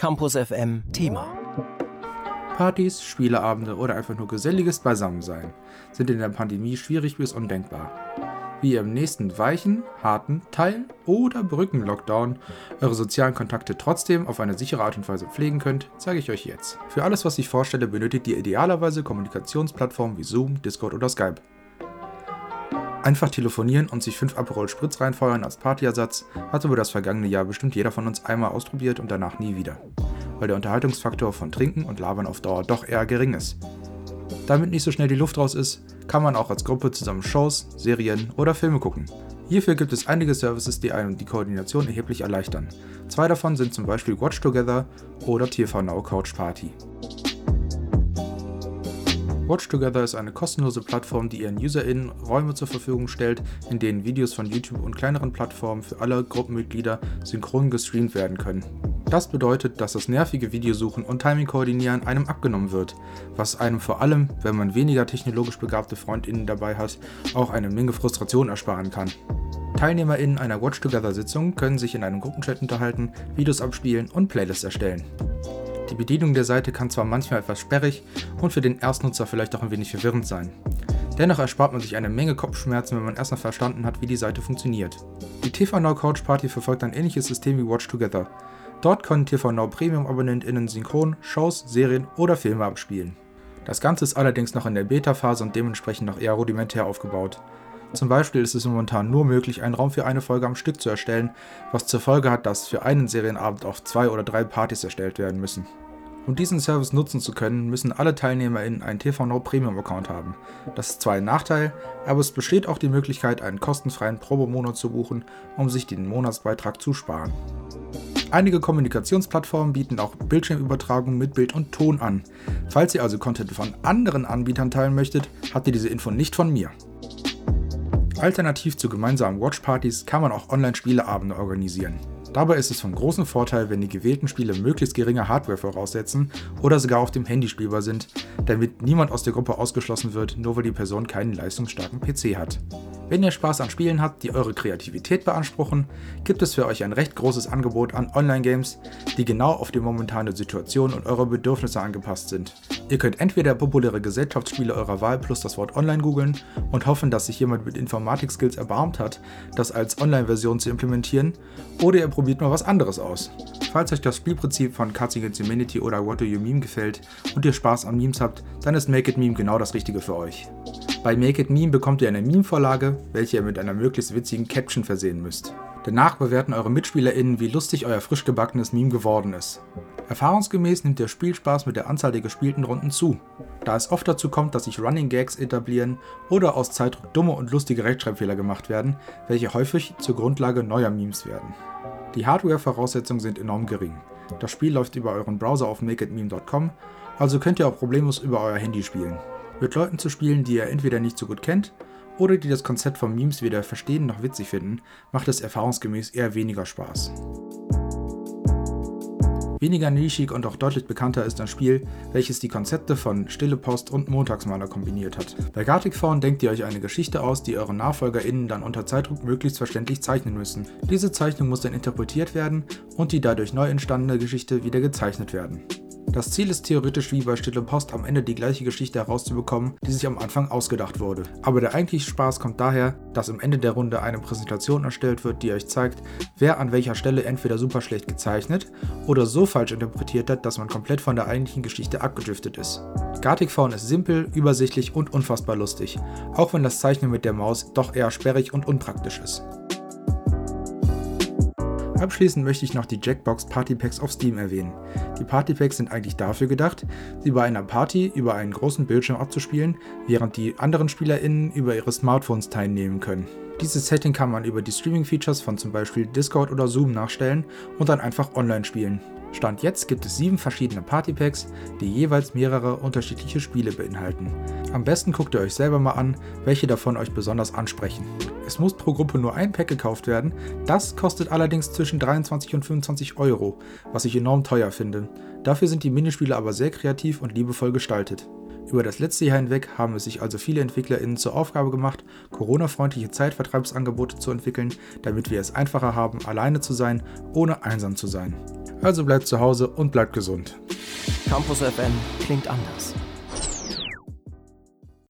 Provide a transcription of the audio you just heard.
Campus FM Thema. Partys, Spieleabende oder einfach nur geselliges Beisammensein sind in der Pandemie schwierig bis undenkbar. Wie ihr im nächsten weichen, harten Teil- oder Brücken-Lockdown eure sozialen Kontakte trotzdem auf eine sichere Art und Weise pflegen könnt, zeige ich euch jetzt. Für alles, was ich vorstelle, benötigt ihr idealerweise Kommunikationsplattformen wie Zoom, Discord oder Skype. Einfach telefonieren und sich 5 Aperol Spritz reinfeuern als Partyersatz hat über das vergangene Jahr bestimmt jeder von uns einmal ausprobiert und danach nie wieder, weil der Unterhaltungsfaktor von Trinken und Labern auf Dauer doch eher gering ist. Damit nicht so schnell die Luft raus ist, kann man auch als Gruppe zusammen Shows, Serien oder Filme gucken. Hierfür gibt es einige Services, die einem die Koordination erheblich erleichtern. Zwei davon sind zum Beispiel Watch Together oder TV Now Couch Party. Watch Together ist eine kostenlose Plattform, die ihren UserInnen Räume zur Verfügung stellt, in denen Videos von YouTube und kleineren Plattformen für alle Gruppenmitglieder synchron gestreamt werden können. Das bedeutet, dass das nervige Videosuchen und Timing koordinieren einem abgenommen wird, was einem vor allem, wenn man weniger technologisch begabte FreundInnen dabei hat, auch eine Menge Frustration ersparen kann. TeilnehmerInnen einer Watch Together Sitzung können sich in einem Gruppenchat unterhalten, Videos abspielen und Playlists erstellen. Die Bedienung der Seite kann zwar manchmal etwas sperrig und für den Erstnutzer vielleicht auch ein wenig verwirrend sein. Dennoch erspart man sich eine Menge Kopfschmerzen, wenn man erstmal verstanden hat, wie die Seite funktioniert. Die TV Now Couch Party verfolgt ein ähnliches System wie Watch Together. Dort können TV Now Premium AbonnentInnen synchron Shows, Serien oder Filme abspielen. Das Ganze ist allerdings noch in der Beta-Phase und dementsprechend noch eher rudimentär aufgebaut. Zum Beispiel ist es momentan nur möglich, einen Raum für eine Folge am Stück zu erstellen, was zur Folge hat, dass für einen Serienabend auf zwei oder drei Partys erstellt werden müssen. Um diesen Service nutzen zu können, müssen alle TeilnehmerInnen einen TV Now Premium Account haben. Das ist zwar ein Nachteil, aber es besteht auch die Möglichkeit, einen kostenfreien Probemonat zu buchen, um sich den Monatsbeitrag zu sparen. Einige Kommunikationsplattformen bieten auch Bildschirmübertragung mit Bild und Ton an. Falls ihr also Content von anderen Anbietern teilen möchtet, habt ihr diese Info nicht von mir. Alternativ zu gemeinsamen Watchpartys kann man auch Online-Spieleabende organisieren. Dabei ist es von großem Vorteil, wenn die gewählten Spiele möglichst geringe Hardware voraussetzen oder sogar auf dem Handy spielbar sind, damit niemand aus der Gruppe ausgeschlossen wird, nur weil die Person keinen leistungsstarken PC hat. Wenn ihr Spaß an Spielen habt, die eure Kreativität beanspruchen, gibt es für euch ein recht großes Angebot an Online-Games, die genau auf die momentane Situation und eure Bedürfnisse angepasst sind. Ihr könnt entweder populäre Gesellschaftsspiele eurer Wahl plus das Wort Online googeln und hoffen, dass sich jemand mit Informatik-Skills erbarmt hat, das als Online-Version zu implementieren, oder ihr probiert mal was anderes aus. Falls euch das Spielprinzip von Cards Against Humanity oder What Do You Meme gefällt und ihr Spaß an Memes habt, dann ist Make It Meme genau das Richtige für euch. Bei Make It Meme bekommt ihr eine Meme-Vorlage, welche ihr mit einer möglichst witzigen Caption versehen müsst. Danach bewerten eure MitspielerInnen, wie lustig euer frisch gebackenes Meme geworden ist. Erfahrungsgemäß nimmt der Spielspaß mit der Anzahl der gespielten Runden zu, da es oft dazu kommt, dass sich Running Gags etablieren oder aus Zeitdruck dumme und lustige Rechtschreibfehler gemacht werden, welche häufig zur Grundlage neuer Memes werden. Die Hardware-Voraussetzungen sind enorm gering. Das Spiel läuft über euren Browser auf makeitmeme.com, also könnt ihr auch problemlos über euer Handy spielen. Mit Leuten zu spielen, die ihr entweder nicht so gut kennt oder die das Konzept von Memes weder verstehen noch witzig finden, macht es erfahrungsgemäß eher weniger Spaß. Weniger nischig und auch deutlich bekannter ist ein Spiel, welches die Konzepte von Stille Post und Montagsmaler kombiniert hat. Bei Gartic Phone denkt ihr euch eine Geschichte aus, die eure NachfolgerInnen dann unter Zeitdruck möglichst verständlich zeichnen müssen. Diese Zeichnung muss dann interpretiert werden und die dadurch neu entstandene Geschichte wieder gezeichnet werden. Das Ziel ist theoretisch wie bei Stille Post am Ende die gleiche Geschichte herauszubekommen, die sich am Anfang ausgedacht wurde. Aber der eigentliche Spaß kommt daher, dass am Ende der Runde eine Präsentation erstellt wird, die euch zeigt, wer an welcher Stelle entweder super schlecht gezeichnet oder so falsch interpretiert hat, dass man komplett von der eigentlichen Geschichte abgedriftet ist. Gartic Phone ist simpel, übersichtlich und unfassbar lustig, auch wenn das Zeichnen mit der Maus doch eher sperrig und unpraktisch ist. Abschließend möchte ich noch die Jackbox Party Packs auf Steam erwähnen. Die Party Packs sind eigentlich dafür gedacht, sie bei einer Party über einen großen Bildschirm abzuspielen, während die anderen SpielerInnen über ihre Smartphones teilnehmen können. Dieses Setting kann man über die Streaming-Features von zum Beispiel Discord oder Zoom nachstellen und dann einfach online spielen. Stand jetzt gibt es sieben verschiedene Partypacks, die jeweils mehrere unterschiedliche Spiele beinhalten. Am besten guckt ihr euch selber mal an, welche davon euch besonders ansprechen. Es muss pro Gruppe nur ein Pack gekauft werden, das kostet allerdings zwischen 23 und 25 Euro, was ich enorm teuer finde. Dafür sind die Minispiele aber sehr kreativ und liebevoll gestaltet. Über das letzte Jahr hinweg haben es sich also viele EntwicklerInnen zur Aufgabe gemacht, Corona-freundliche Zeitvertreibsangebote zu entwickeln, damit wir es einfacher haben, alleine zu sein, ohne einsam zu sein. Also bleibt zu Hause und bleibt gesund. Campus FM klingt anders.